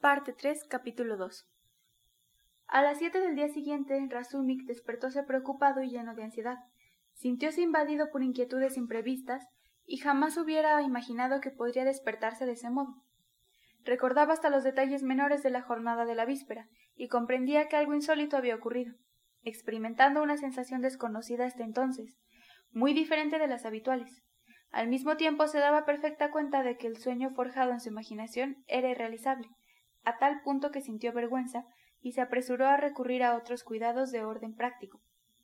Parte 3, capítulo 2 A las siete del día siguiente, Razumik despertóse preocupado y lleno de ansiedad. Sintióse invadido por inquietudes imprevistas y jamás hubiera imaginado que podría despertarse de ese modo. Recordaba hasta los detalles menores de la jornada de la víspera y comprendía que algo insólito había ocurrido, experimentando una sensación desconocida hasta entonces, muy diferente de las habituales. Al mismo tiempo se daba perfecta cuenta de que el sueño forjado en su imaginación era irrealizable, a tal punto que sintió vergüenza y se apresuró a recurrir a otros cuidados de orden práctico,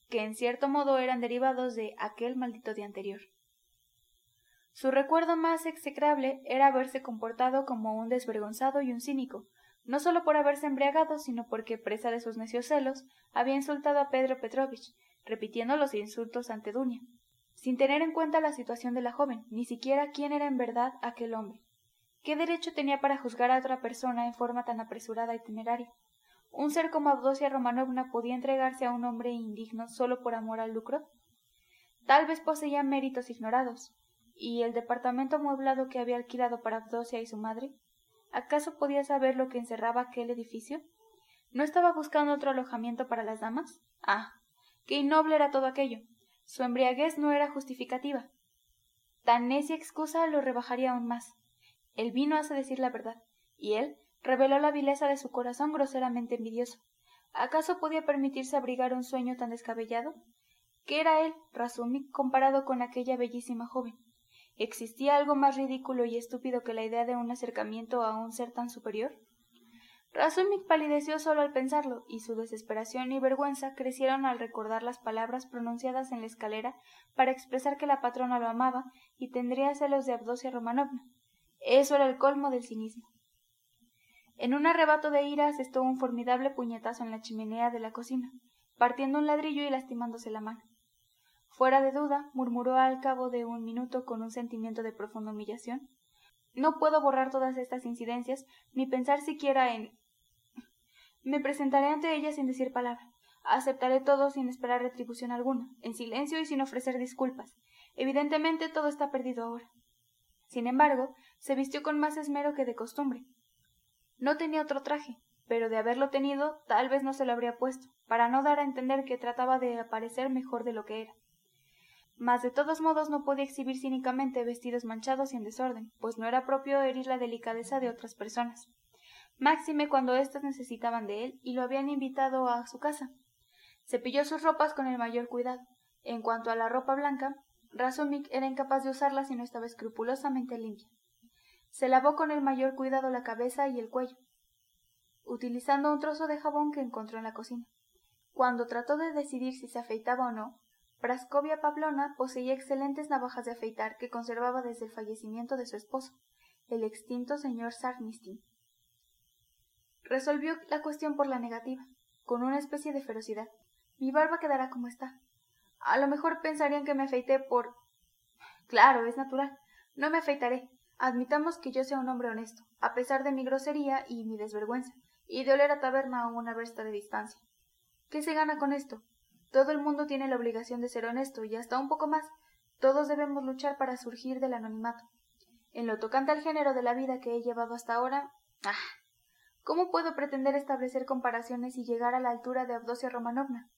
que en cierto modo eran derivados de aquel maldito día anterior. Su recuerdo más execrable era haberse comportado como un desvergonzado y un cínico, no solo por haberse embriagado, sino porque, presa de sus necios celos, había insultado a Pedro Petrovich, repitiendo los insultos ante Dunia, sin tener en cuenta la situación de la joven, ni siquiera quién era en verdad aquel hombre. ¿Qué derecho tenía para juzgar a otra persona en forma tan apresurada y temeraria? ¿Un ser como Abdosia Romanovna podía entregarse a un hombre indigno solo por amor al lucro? Tal vez poseía méritos ignorados. ¿Y el departamento amueblado que había alquilado para Abdosia y su madre? ¿Acaso podía saber lo que encerraba aquel edificio? ¿No estaba buscando otro alojamiento para las damas? Ah, qué innoble era todo aquello. Su embriaguez no era justificativa. Tan necia excusa lo rebajaría aún más. El vino hace decir la verdad, y él reveló la vileza de su corazón groseramente envidioso. ¿Acaso podía permitirse abrigar un sueño tan descabellado? ¿Qué era él, Razumik, comparado con aquella bellísima joven? ¿Existía algo más ridículo y estúpido que la idea de un acercamiento a un ser tan superior? Razumik palideció solo al pensarlo, y su desesperación y vergüenza crecieron al recordar las palabras pronunciadas en la escalera para expresar que la patrona lo amaba y tendría celos de Abdosia Romanovna. Eso era el colmo del cinismo. En un arrebato de ira asestó un formidable puñetazo en la chimenea de la cocina, partiendo un ladrillo y lastimándose la mano. Fuera de duda, murmuró al cabo de un minuto con un sentimiento de profunda humillación. No puedo borrar todas estas incidencias, ni pensar siquiera en me presentaré ante ella sin decir palabra. Aceptaré todo sin esperar retribución alguna, en silencio y sin ofrecer disculpas. Evidentemente todo está perdido ahora. Sin embargo, se vistió con más esmero que de costumbre. No tenía otro traje, pero de haberlo tenido, tal vez no se lo habría puesto, para no dar a entender que trataba de aparecer mejor de lo que era. Mas de todos modos no podía exhibir cínicamente vestidos manchados y en desorden, pues no era propio herir la delicadeza de otras personas máxime cuando éstas necesitaban de él y lo habían invitado a su casa. Cepilló sus ropas con el mayor cuidado. En cuanto a la ropa blanca, Razumik era incapaz de usarla si no estaba escrupulosamente limpia. Se lavó con el mayor cuidado la cabeza y el cuello, utilizando un trozo de jabón que encontró en la cocina. Cuando trató de decidir si se afeitaba o no, Praskovia Pavlona poseía excelentes navajas de afeitar que conservaba desde el fallecimiento de su esposo, el extinto señor Sarnistin. Resolvió la cuestión por la negativa, con una especie de ferocidad. Mi barba quedará como está. A lo mejor pensarían que me afeité por. Claro, es natural. No me afeitaré. Admitamos que yo sea un hombre honesto, a pesar de mi grosería y mi desvergüenza, y de oler a taberna a una versta de distancia. ¿Qué se gana con esto? Todo el mundo tiene la obligación de ser honesto, y hasta un poco más. Todos debemos luchar para surgir del anonimato. En lo tocante al género de la vida que he llevado hasta ahora. ¡Ah! ¿Cómo puedo pretender establecer comparaciones y llegar a la altura de Abdosia Romanovna?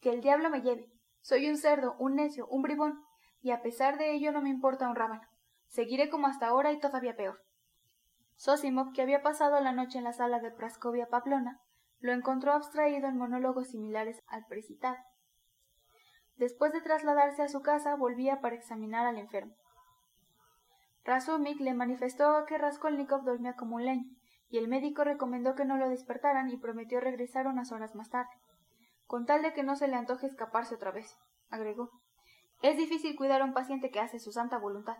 Que el diablo me lleve. Soy un cerdo, un necio, un bribón, y a pesar de ello no me importa un rábano. Seguiré como hasta ahora y todavía peor. Sosimov, que había pasado la noche en la sala de Praskovia Pavlona, lo encontró abstraído en monólogos similares al precitado. Después de trasladarse a su casa, volvía para examinar al enfermo. Razumik le manifestó que Raskolnikov dormía como un leño, y el médico recomendó que no lo despertaran y prometió regresar unas horas más tarde, con tal de que no se le antoje escaparse otra vez, agregó. Es difícil cuidar a un paciente que hace su santa voluntad.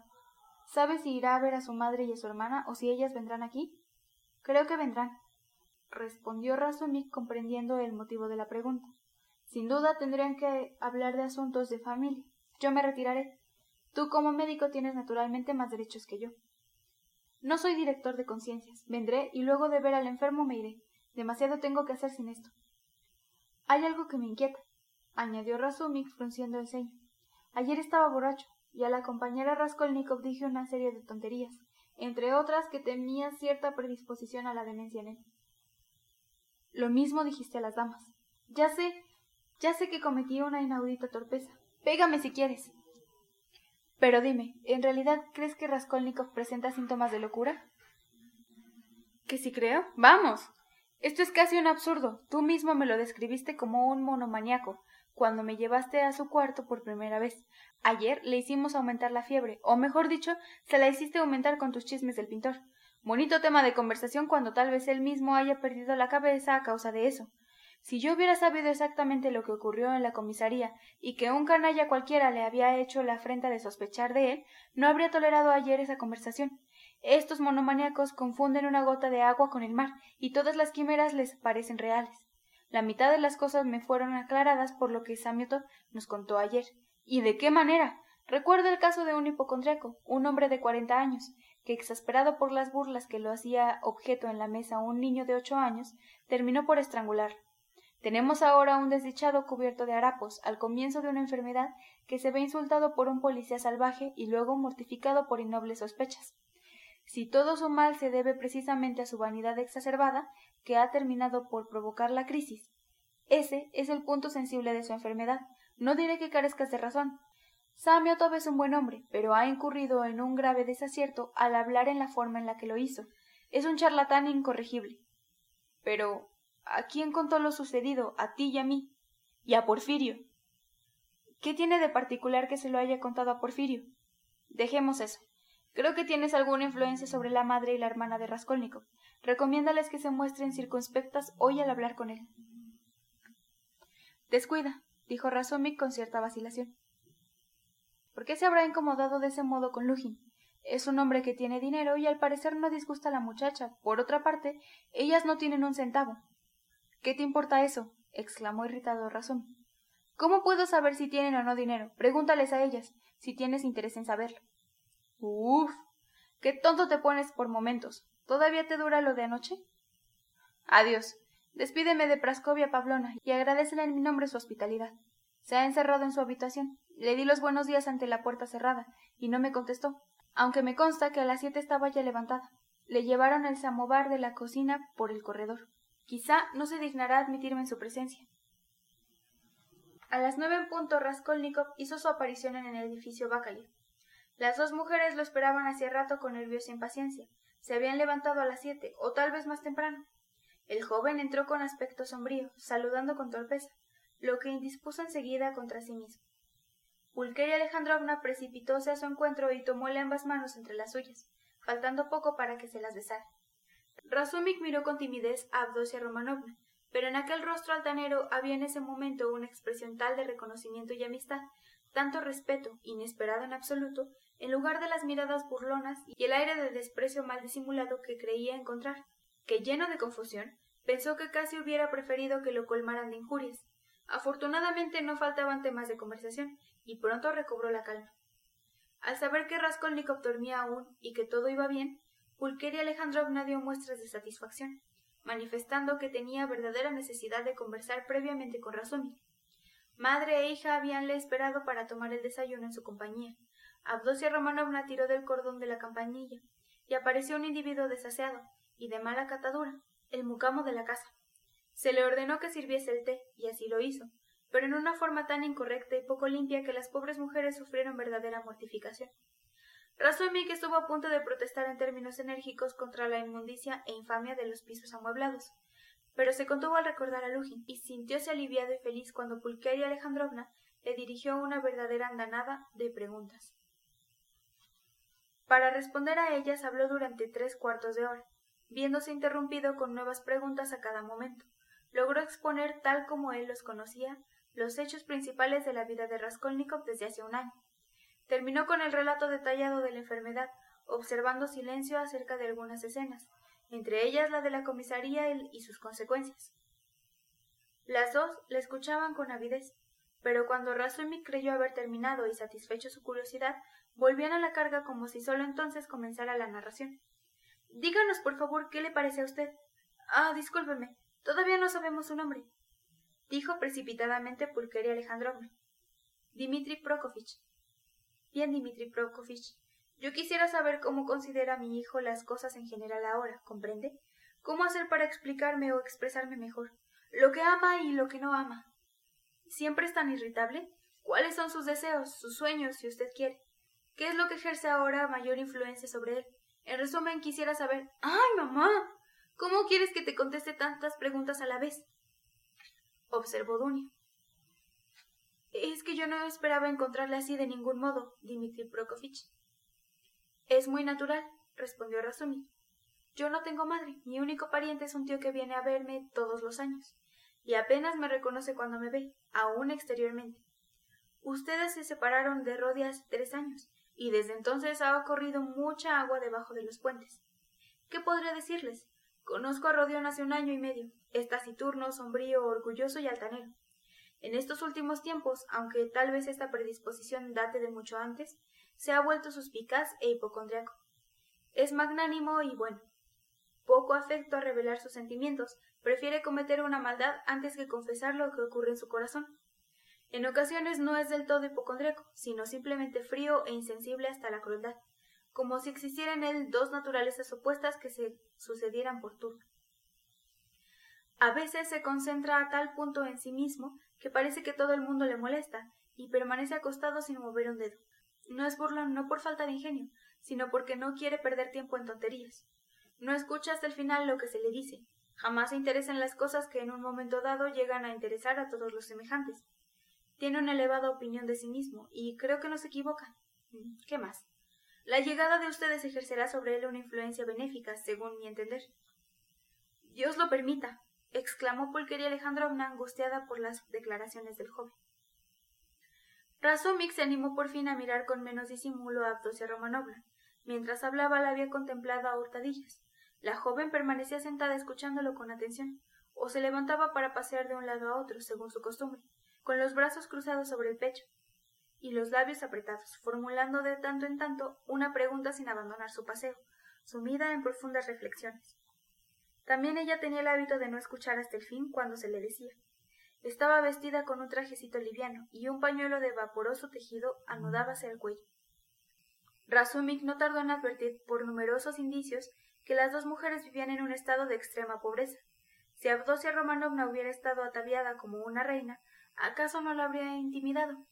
¿Sabe si irá a ver a su madre y a su hermana o si ellas vendrán aquí? Creo que vendrán, respondió Razumik comprendiendo el motivo de la pregunta. Sin duda tendrían que hablar de asuntos de familia. Yo me retiraré. Tú como médico tienes naturalmente más derechos que yo. No soy director de conciencias. Vendré y luego de ver al enfermo me iré. Demasiado tengo que hacer sin esto. Hay algo que me inquieta, añadió Razumik frunciendo el ceño. Ayer estaba borracho, y a la compañera Raskolnikov dije una serie de tonterías, entre otras que tenía cierta predisposición a la demencia en él. Lo mismo dijiste a las damas. Ya sé, ya sé que cometí una inaudita torpeza. Pégame si quieres. Pero dime, ¿en realidad crees que Raskolnikov presenta síntomas de locura? ¿Que si creo? Vamos. Esto es casi un absurdo. Tú mismo me lo describiste como un monomaniaco, cuando me llevaste a su cuarto por primera vez. Ayer le hicimos aumentar la fiebre, o mejor dicho, se la hiciste aumentar con tus chismes del pintor. Bonito tema de conversación cuando tal vez él mismo haya perdido la cabeza a causa de eso. Si yo hubiera sabido exactamente lo que ocurrió en la comisaría y que un canalla cualquiera le había hecho la afrenta de sospechar de él, no habría tolerado ayer esa conversación. Estos monomaniacos confunden una gota de agua con el mar, y todas las quimeras les parecen reales. La mitad de las cosas me fueron aclaradas por lo que Samioto nos contó ayer. ¿Y de qué manera? Recuerdo el caso de un hipocondriaco, un hombre de cuarenta años, que exasperado por las burlas que lo hacía objeto en la mesa un niño de ocho años, terminó por estrangularlo. Tenemos ahora un desdichado cubierto de harapos, al comienzo de una enfermedad, que se ve insultado por un policía salvaje y luego mortificado por innobles sospechas. Si todo su mal se debe precisamente a su vanidad exacerbada, que ha terminado por provocar la crisis, ese es el punto sensible de su enfermedad. No diré que carezcas de razón. Samyotov es un buen hombre, pero ha incurrido en un grave desacierto al hablar en la forma en la que lo hizo. Es un charlatán incorregible. Pero, ¿a quién contó lo sucedido? A ti y a mí. Y a Porfirio. ¿Qué tiene de particular que se lo haya contado a Porfirio? Dejemos eso. Creo que tienes alguna influencia sobre la madre y la hermana de Raskolnikov. Recomiéndales que se muestren circunspectas hoy al hablar con él. Descuida, dijo Razumik con cierta vacilación. ¿Por qué se habrá incomodado de ese modo con Lujin? Es un hombre que tiene dinero y al parecer no disgusta a la muchacha. Por otra parte, ellas no tienen un centavo. ¿Qué te importa eso? exclamó irritado Razumik. ¿Cómo puedo saber si tienen o no dinero? Pregúntales a ellas, si tienes interés en saberlo. Uf. Qué tonto te pones por momentos. ¿Todavía te dura lo de anoche? Adiós. Despídeme de Praskovia Pavlona y agradecele en mi nombre su hospitalidad. Se ha encerrado en su habitación. Le di los buenos días ante la puerta cerrada y no me contestó, aunque me consta que a las siete estaba ya levantada. Le llevaron el samovar de la cocina por el corredor. Quizá no se dignará admitirme en su presencia. A las nueve en punto Raskolnikov hizo su aparición en el edificio Bacaliev. Las dos mujeres lo esperaban hacía rato con nerviosa impaciencia. Se habían levantado a las siete, o tal vez más temprano. El joven entró con aspecto sombrío, saludando con torpeza, lo que indispuso enseguida contra sí mismo. Pulqueria Alejandrovna precipitóse a su encuentro y tomóle ambas manos entre las suyas, faltando poco para que se las besara. Razumik miró con timidez a Abdosia Romanovna, pero en aquel rostro altanero había en ese momento una expresión tal de reconocimiento y amistad, tanto respeto, inesperado en absoluto, en lugar de las miradas burlonas y el aire de desprecio mal disimulado que creía encontrar, que lleno de confusión, pensó que casi hubiera preferido que lo colmaran de injurias. Afortunadamente no faltaban temas de conversación, y pronto recobró la calma. Al saber que Raskolnikov dormía aún y que todo iba bien, Pulqueria Alejandrovna dio muestras de satisfacción, manifestando que tenía verdadera necesidad de conversar previamente con Razumik. Madre e hija habíanle esperado para tomar el desayuno en su compañía, Abdosia Romanovna tiró del cordón de la campanilla, y apareció un individuo desaseado y de mala catadura, el mucamo de la casa. Se le ordenó que sirviese el té, y así lo hizo, pero en una forma tan incorrecta y poco limpia que las pobres mujeres sufrieron verdadera mortificación. Razumik estuvo a punto de protestar en términos enérgicos contra la inmundicia e infamia de los pisos amueblados, pero se contuvo al recordar a Lujin y sintióse aliviado y feliz cuando Pulqueria Alejandrovna le dirigió una verdadera andanada de preguntas. Para responder a ellas habló durante tres cuartos de hora, viéndose interrumpido con nuevas preguntas a cada momento. Logró exponer, tal como él los conocía, los hechos principales de la vida de Raskolnikov desde hace un año. Terminó con el relato detallado de la enfermedad, observando silencio acerca de algunas escenas, entre ellas la de la comisaría y sus consecuencias. Las dos le escuchaban con avidez, pero cuando Razumik creyó haber terminado y satisfecho su curiosidad, volvían a la carga como si solo entonces comenzara la narración. Díganos, por favor, qué le parece a usted. Ah, discúlpeme, todavía no sabemos su nombre, dijo precipitadamente Pulqueria Alejandrovna. Dimitri Prokofich. Bien, Dimitri Prokofich, Yo quisiera saber cómo considera mi hijo las cosas en general ahora, ¿comprende? ¿Cómo hacer para explicarme o expresarme mejor? Lo que ama y lo que no ama. ¿Siempre es tan irritable? ¿Cuáles son sus deseos, sus sueños, si usted quiere? ¿Qué es lo que ejerce ahora mayor influencia sobre él? En resumen, quisiera saber. ¡Ay, mamá! ¿Cómo quieres que te conteste tantas preguntas a la vez? observó Dunia. Es que yo no esperaba encontrarle así de ningún modo, Dimitri Prokofich. Es muy natural, respondió Razumi. Yo no tengo madre, mi único pariente es un tío que viene a verme todos los años, y apenas me reconoce cuando me ve, aún exteriormente. Ustedes se separaron de Rodia hace tres años, y desde entonces ha corrido mucha agua debajo de los puentes. ¿Qué podría decirles? Conozco a Rodion hace un año y medio. Es taciturno, sombrío, orgulloso y altanero. En estos últimos tiempos, aunque tal vez esta predisposición date de mucho antes, se ha vuelto suspicaz e hipocondriaco. Es magnánimo y bueno. Poco afecto a revelar sus sentimientos, prefiere cometer una maldad antes que confesar lo que ocurre en su corazón. En ocasiones no es del todo hipocondriaco, sino simplemente frío e insensible hasta la crueldad, como si existieran en él dos naturalezas opuestas que se sucedieran por turno. A veces se concentra a tal punto en sí mismo que parece que todo el mundo le molesta, y permanece acostado sin mover un dedo. No es burlón no por falta de ingenio, sino porque no quiere perder tiempo en tonterías. No escucha hasta el final lo que se le dice. Jamás se interesa en las cosas que en un momento dado llegan a interesar a todos los semejantes. Tiene una elevada opinión de sí mismo, y creo que no se equivoca. Mm, ¿Qué más? La llegada de ustedes ejercerá sobre él una influencia benéfica, según mi entender. Dios lo permita, exclamó Pulqueria Alejandrovna angustiada por las declaraciones del joven. Razumik se animó por fin a mirar con menos disimulo a Abdosia Romanovna. Mientras hablaba la había contemplado a hurtadillas. La joven permanecía sentada escuchándolo con atención, o se levantaba para pasear de un lado a otro, según su costumbre con los brazos cruzados sobre el pecho y los labios apretados, formulando de tanto en tanto una pregunta sin abandonar su paseo, sumida en profundas reflexiones. También ella tenía el hábito de no escuchar hasta el fin cuando se le decía. Estaba vestida con un trajecito liviano y un pañuelo de vaporoso tejido anudábase al cuello. Razumik no tardó en advertir por numerosos indicios que las dos mujeres vivían en un estado de extrema pobreza. Si Abdosia Romanovna hubiera estado ataviada como una reina, ¿acaso no la habría intimidado?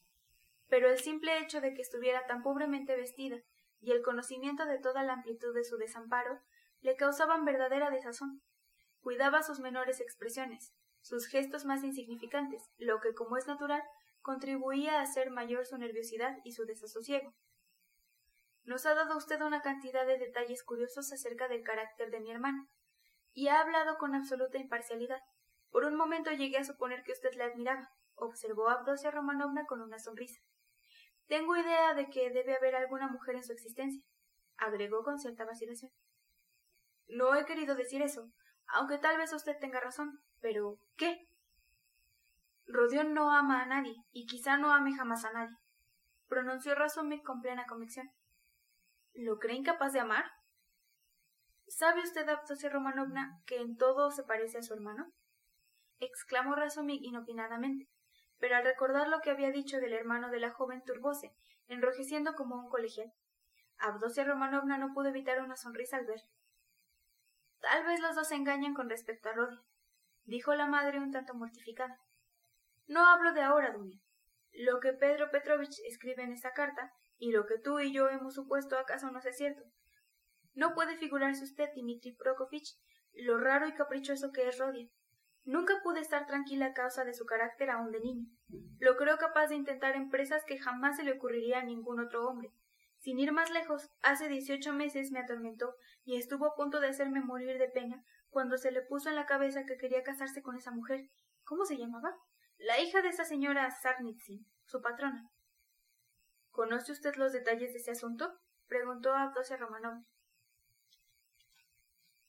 Pero el simple hecho de que estuviera tan pobremente vestida y el conocimiento de toda la amplitud de su desamparo le causaban verdadera desazón. Cuidaba sus menores expresiones, sus gestos más insignificantes, lo que, como es natural, contribuía a hacer mayor su nerviosidad y su desasosiego. Nos ha dado usted una cantidad de detalles curiosos acerca del carácter de mi hermana, y ha hablado con absoluta imparcialidad. Por un momento llegué a suponer que usted la admiraba, observó Abdosia Romanovna con una sonrisa. Tengo idea de que debe haber alguna mujer en su existencia, agregó con cierta vacilación. No he querido decir eso, aunque tal vez usted tenga razón, pero ¿qué? Rodión no ama a nadie, y quizá no ame jamás a nadie, pronunció Razumik con plena convicción. ¿Lo cree incapaz de amar? ¿Sabe usted, Abdosia Romanovna, que en todo se parece a su hermano? exclamó Razumik inopinadamente pero al recordar lo que había dicho del hermano de la joven turbóse, enrojeciendo como un colegial. Abdosia Romanovna no pudo evitar una sonrisa al ver. Tal vez los dos se engañan con respecto a Rodia, dijo la madre un tanto mortificada. No hablo de ahora, Dunia. Lo que Pedro Petrovich escribe en esta carta, y lo que tú y yo hemos supuesto acaso no es cierto. No puede figurarse usted, Dmitri Prokofich, lo raro y caprichoso que es Rodia. Nunca pude estar tranquila a causa de su carácter aún de niño. Lo creo capaz de intentar empresas que jamás se le ocurriría a ningún otro hombre. Sin ir más lejos, hace dieciocho meses me atormentó y estuvo a punto de hacerme morir de pena cuando se le puso en la cabeza que quería casarse con esa mujer. ¿Cómo se llamaba? La hija de esa señora Sarnitsyn, su patrona. ¿Conoce usted los detalles de ese asunto? preguntó Abdosia Romanov.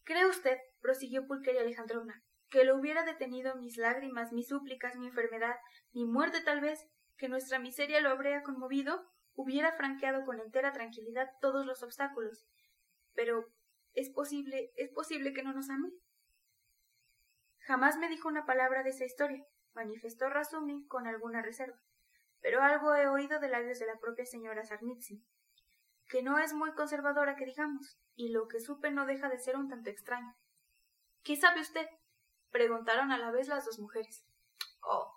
¿Cree usted, prosiguió Pulqueria Alejandrovna, que lo hubiera detenido mis lágrimas, mis súplicas, mi enfermedad, mi muerte tal vez, que nuestra miseria lo habría conmovido, hubiera franqueado con entera tranquilidad todos los obstáculos. Pero ¿es posible, es posible que no nos ame? Jamás me dijo una palabra de esa historia, manifestó Razumi con alguna reserva, pero algo he oído de labios de la propia señora Sarnitsky. que no es muy conservadora que digamos, y lo que supe no deja de ser un tanto extraño. ¿Qué sabe usted? preguntaron a la vez las dos mujeres. Oh.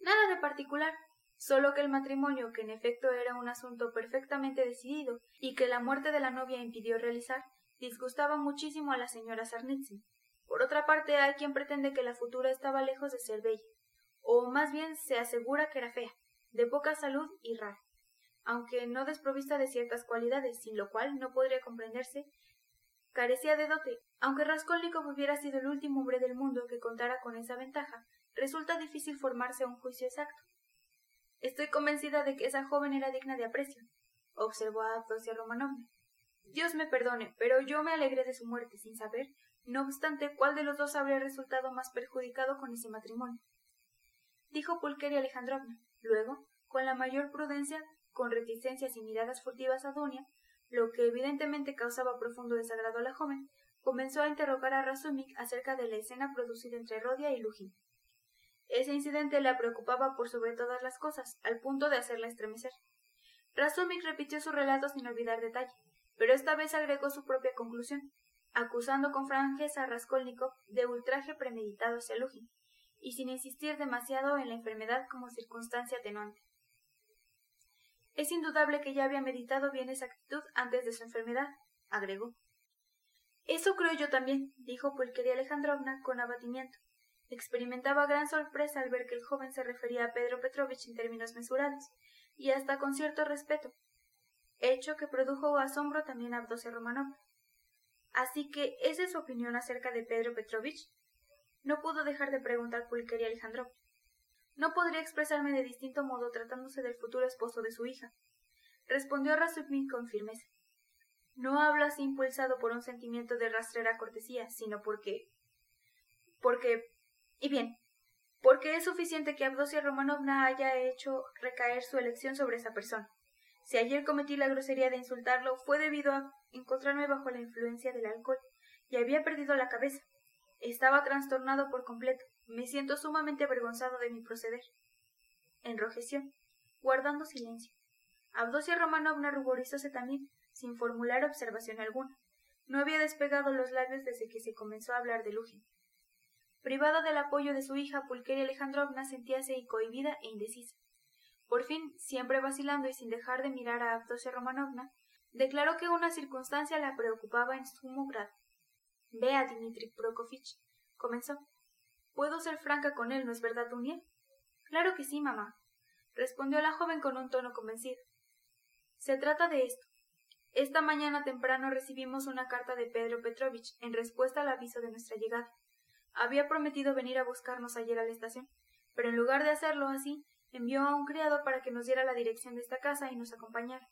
Nada de particular, solo que el matrimonio, que en efecto era un asunto perfectamente decidido y que la muerte de la novia impidió realizar, disgustaba muchísimo a la señora Sarnitsky. Por otra parte, hay quien pretende que la futura estaba lejos de ser bella, o más bien se asegura que era fea, de poca salud y rara, aunque no desprovista de ciertas cualidades, sin lo cual no podría comprenderse carecía de dote. Aunque Raskolnikov hubiera sido el último hombre del mundo que contara con esa ventaja, resulta difícil formarse un juicio exacto. Estoy convencida de que esa joven era digna de aprecio, observó a Abdosia Romanovna. Dios me perdone, pero yo me alegré de su muerte sin saber, no obstante, cuál de los dos habría resultado más perjudicado con ese matrimonio. Dijo Pulqueria Alejandrovna. Luego, con la mayor prudencia, con reticencias y miradas furtivas a Dunia, lo que evidentemente causaba profundo desagrado a la joven, comenzó a interrogar a Razumik acerca de la escena producida entre Rodia y Lujin. Ese incidente la preocupaba por sobre todas las cosas, al punto de hacerla estremecer. Razumik repitió su relato sin olvidar detalle, pero esta vez agregó su propia conclusión, acusando con franqueza a Raskolnikov de ultraje premeditado hacia Lujin, y sin insistir demasiado en la enfermedad como circunstancia atenuante. Es indudable que ya había meditado bien esa actitud antes de su enfermedad, agregó. Eso creo yo también, dijo Pulqueria Alejandrovna con abatimiento. Experimentaba gran sorpresa al ver que el joven se refería a Pedro Petrovich en términos mesurados, y hasta con cierto respeto, hecho que produjo asombro también a Abdosia Romanovna. Así que, ¿esa es su opinión acerca de Pedro Petrovich? No pudo dejar de preguntar Pulqueria Alejandrovna. No podría expresarme de distinto modo tratándose del futuro esposo de su hija, respondió Razumik con firmeza. No hablo así impulsado por un sentimiento de rastrera cortesía, sino porque. porque. Y bien, porque es suficiente que Abdosia Romanovna haya hecho recaer su elección sobre esa persona. Si ayer cometí la grosería de insultarlo, fue debido a encontrarme bajo la influencia del alcohol y había perdido la cabeza. Estaba trastornado por completo. Me siento sumamente avergonzado de mi proceder. Enrojeció, guardando silencio. Abdosia Romanovna ruborizóse también, sin formular observación alguna. No había despegado los labios desde que se comenzó a hablar de Lujin. Privada del apoyo de su hija, Pulqueria Alejandrovna sentíase incohibida e indecisa. Por fin, siempre vacilando y sin dejar de mirar a Abdosia Romanovna, declaró que una circunstancia la preocupaba en sumo grado. Vea, Dmitri Prokofich, comenzó. Puedo ser franca con él, ¿no es verdad, Dunia? Claro que sí, mamá, respondió la joven con un tono convencido. Se trata de esto. Esta mañana temprano recibimos una carta de Pedro Petrovich en respuesta al aviso de nuestra llegada. Había prometido venir a buscarnos ayer a la estación, pero en lugar de hacerlo así, envió a un criado para que nos diera la dirección de esta casa y nos acompañara.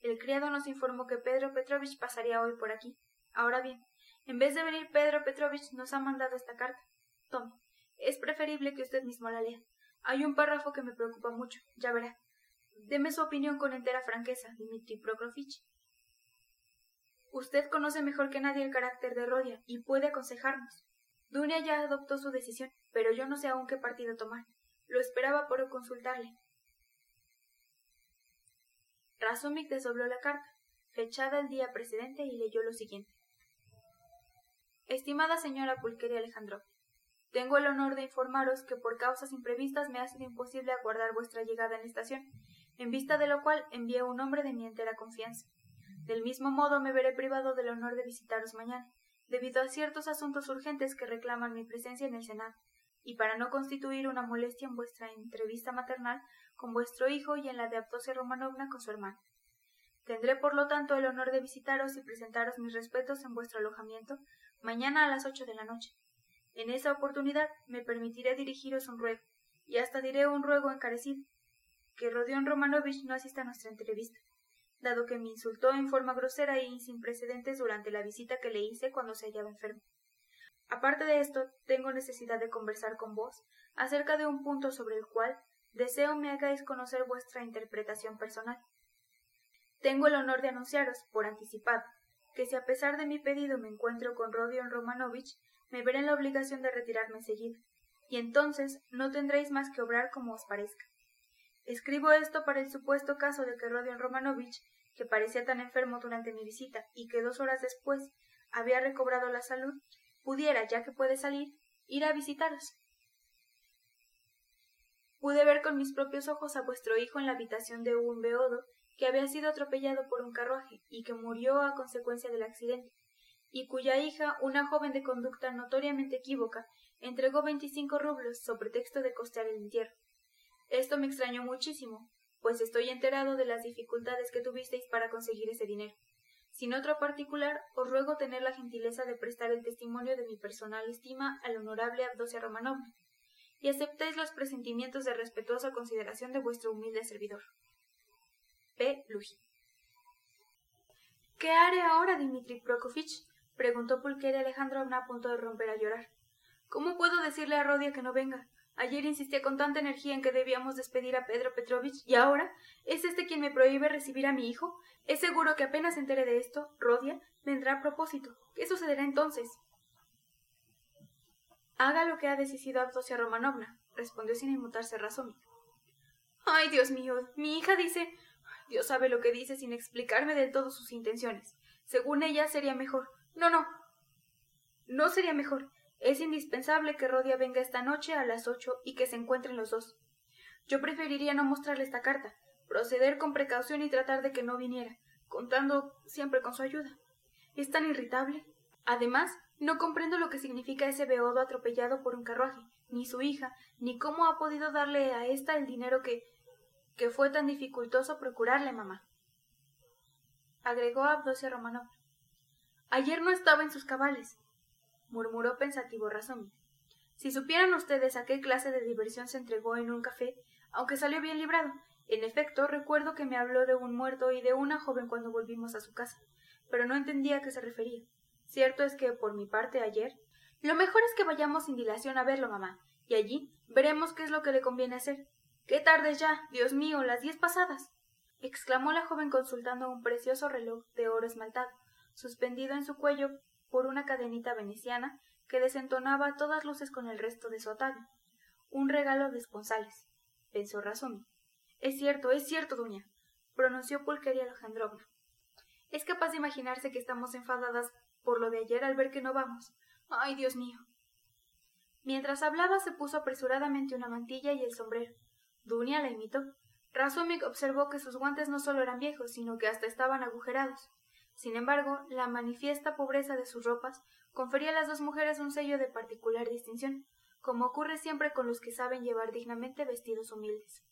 El criado nos informó que Pedro Petrovich pasaría hoy por aquí. Ahora bien, en vez de venir Pedro Petrovich nos ha mandado esta carta. Tome, es preferible que usted mismo la lea. Hay un párrafo que me preocupa mucho, ya verá. Deme su opinión con entera franqueza, Dmitri Prokofich. Usted conoce mejor que nadie el carácter de Rodia y puede aconsejarnos. Dunia ya adoptó su decisión, pero yo no sé aún qué partido tomar. Lo esperaba por consultarle. Razumik desdobló la carta, fechada el día precedente, y leyó lo siguiente. Estimada señora Pulqueria Alejandro, tengo el honor de informaros que por causas imprevistas me ha sido imposible aguardar vuestra llegada en la estación, en vista de lo cual envié un hombre de mi entera confianza. Del mismo modo me veré privado del honor de visitaros mañana, debido a ciertos asuntos urgentes que reclaman mi presencia en el Senado, y para no constituir una molestia en vuestra entrevista maternal con vuestro hijo y en la de Aptosia Romanovna con su hermano. Tendré por lo tanto el honor de visitaros y presentaros mis respetos en vuestro alojamiento mañana a las ocho de la noche. En esa oportunidad me permitiré dirigiros un ruego, y hasta diré un ruego encarecido, que Rodion Romanovich no asista a nuestra entrevista, dado que me insultó en forma grosera y sin precedentes durante la visita que le hice cuando se hallaba enfermo. Aparte de esto, tengo necesidad de conversar con vos acerca de un punto sobre el cual deseo me hagáis conocer vuestra interpretación personal. Tengo el honor de anunciaros, por anticipado, que si a pesar de mi pedido me encuentro con Rodion Romanovich, me veré en la obligación de retirarme enseguida, y entonces no tendréis más que obrar como os parezca. Escribo esto para el supuesto caso de que Rodion Romanovich que parecía tan enfermo durante mi visita y que dos horas después había recobrado la salud, pudiera, ya que puede salir, ir a visitaros. Pude ver con mis propios ojos a vuestro hijo en la habitación de un beodo que había sido atropellado por un carruaje y que murió a consecuencia del accidente, y cuya hija, una joven de conducta notoriamente equívoca, entregó veinticinco rublos so pretexto de costear el entierro. Esto me extrañó muchísimo, pues estoy enterado de las dificultades que tuvisteis para conseguir ese dinero. Sin otro particular, os ruego tener la gentileza de prestar el testimonio de mi personal estima al honorable Abdosia Romanovna, y aceptéis los presentimientos de respetuosa consideración de vuestro humilde servidor. P. Luji. ¿Qué haré ahora, Dimitri Prokofich? preguntó Pulqueria Alejandrovna a punto de romper a llorar. ¿Cómo puedo decirle a Rodia que no venga? Ayer insistía con tanta energía en que debíamos despedir a Pedro Petrovich y ahora es este quien me prohíbe recibir a mi hijo. Es seguro que apenas se entere de esto, Rodia vendrá a propósito. ¿Qué sucederá entonces? Haga lo que ha decidido Abdosia Romanovna, respondió sin inmutarse Razumik. Ay, Dios mío, mi hija dice. Dios sabe lo que dice sin explicarme del todo sus intenciones. Según ella sería mejor. No, no. No sería mejor. Es indispensable que Rodia venga esta noche a las ocho y que se encuentren los dos. Yo preferiría no mostrarle esta carta, proceder con precaución y tratar de que no viniera, contando siempre con su ayuda. Es tan irritable. Además, no comprendo lo que significa ese beodo atropellado por un carruaje, ni su hija, ni cómo ha podido darle a ésta el dinero que que fue tan dificultoso procurarle, mamá. Agregó Abdosia Romanov. Ayer no estaba en sus cabales murmuró pensativo Razón. Si supieran ustedes a qué clase de diversión se entregó en un café, aunque salió bien librado. En efecto, recuerdo que me habló de un muerto y de una joven cuando volvimos a su casa, pero no entendía a qué se refería. Cierto es que, por mi parte, ayer. Lo mejor es que vayamos sin dilación a verlo, mamá, y allí veremos qué es lo que le conviene hacer. ¡Qué tarde ya! Dios mío, las diez pasadas. exclamó la joven consultando un precioso reloj de oro esmaltado, suspendido en su cuello por una cadenita veneciana que desentonaba a todas luces con el resto de su atavío. Un regalo de esponsales, pensó Razumi. Es cierto, es cierto, duña, pronunció Pulqueria Alejandrovna. Es capaz de imaginarse que estamos enfadadas por lo de ayer al ver que no vamos. Ay, Dios mío. Mientras hablaba se puso apresuradamente una mantilla y el sombrero. Dunia la imitó. Razumik observó que sus guantes no solo eran viejos, sino que hasta estaban agujerados. Sin embargo, la manifiesta pobreza de sus ropas confería a las dos mujeres un sello de particular distinción, como ocurre siempre con los que saben llevar dignamente vestidos humildes.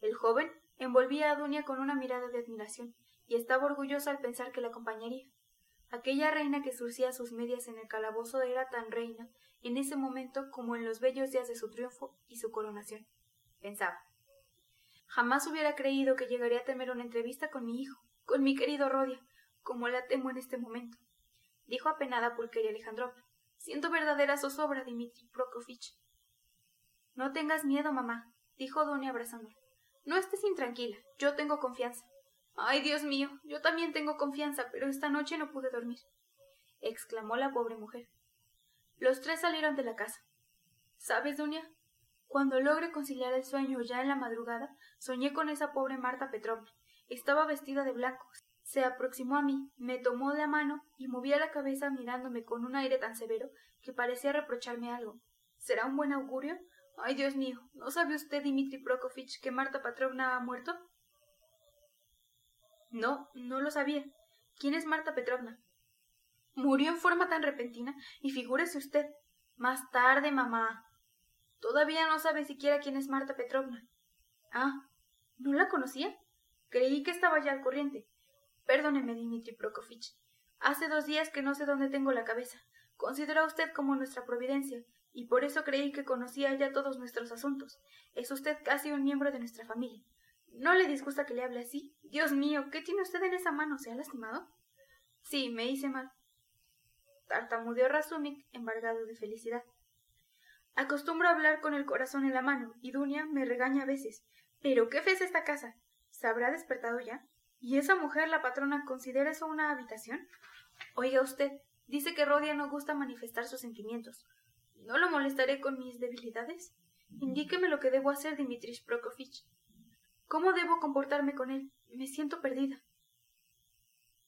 El joven envolvía a Dunia con una mirada de admiración, y estaba orgulloso al pensar que la acompañaría. Aquella reina que surcía sus medias en el calabozo era tan reina en ese momento como en los bellos días de su triunfo y su coronación. Pensaba. Jamás hubiera creído que llegaría a tener una entrevista con mi hijo, con mi querido Rodia, como la temo en este momento, dijo apenada Pulqueria Alejandrovna. Siento verdadera zozobra, Dimitri Prokofich. No tengas miedo, mamá, dijo Doña abrazándola. No estés intranquila, yo tengo confianza. Ay, Dios mío, yo también tengo confianza, pero esta noche no pude dormir, exclamó la pobre mujer. Los tres salieron de la casa. ¿Sabes, Doña? Cuando logre conciliar el sueño ya en la madrugada, soñé con esa pobre Marta Petrovna. Estaba vestida de blanco, se aproximó a mí, me tomó la mano y movía la cabeza mirándome con un aire tan severo que parecía reprocharme algo. ¿Será un buen augurio? Ay, Dios mío, ¿no sabe usted, Dimitri Prokofich, que Marta Petrovna ha muerto? No, no lo sabía. ¿Quién es Marta Petrovna? Murió en forma tan repentina, y figúrese usted. Más tarde, mamá. Todavía no sabe siquiera quién es Marta Petrovna. Ah, ¿no la conocía? Creí que estaba ya al corriente. Perdóneme, Dimitri Prokofich. Hace dos días que no sé dónde tengo la cabeza. Considero a usted como nuestra providencia, y por eso creí que conocía ya todos nuestros asuntos. Es usted casi un miembro de nuestra familia. ¿No le disgusta que le hable así? Dios mío, ¿qué tiene usted en esa mano? ¿Se ha lastimado? Sí, me hice mal. Tartamudeó Razumik, embargado de felicidad. Acostumbro a hablar con el corazón en la mano, y Dunia me regaña a veces. Pero ¿qué fe es esta casa? ¿Se habrá despertado ya? ¿Y esa mujer, la patrona, considera eso una habitación? Oiga usted, dice que Rodia no gusta manifestar sus sentimientos. ¿No lo molestaré con mis debilidades? Indíqueme lo que debo hacer, Dmitri Prokofich. ¿Cómo debo comportarme con él? Me siento perdida.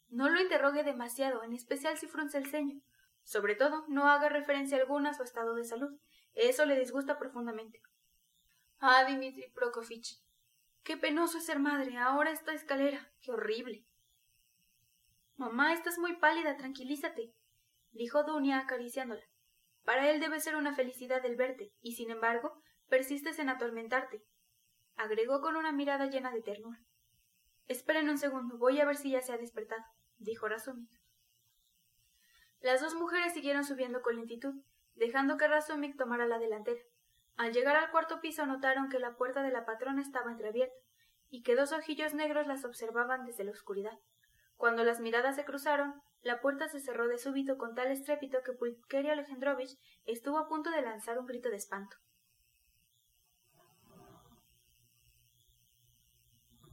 No lo interrogue demasiado, en especial si frunce el ceño. Sobre todo, no haga referencia alguna a su estado de salud. Eso le disgusta profundamente. Ah, Dimitri Prokofich. Qué penoso es ser madre. Ahora esta escalera. Qué horrible. Mamá, estás muy pálida. Tranquilízate, dijo Dunia acariciándola. Para él debe ser una felicidad el verte, y sin embargo, persistes en atormentarte. Agregó con una mirada llena de ternura. Esperen un segundo, voy a ver si ya se ha despertado, dijo Razumik. Las dos mujeres siguieron subiendo con lentitud, dejando que Razumik tomara la delantera. Al llegar al cuarto piso notaron que la puerta de la patrona estaba entreabierta y que dos ojillos negros las observaban desde la oscuridad. Cuando las miradas se cruzaron, la puerta se cerró de súbito con tal estrépito que Pulqueria Alejandrovich estuvo a punto de lanzar un grito de espanto.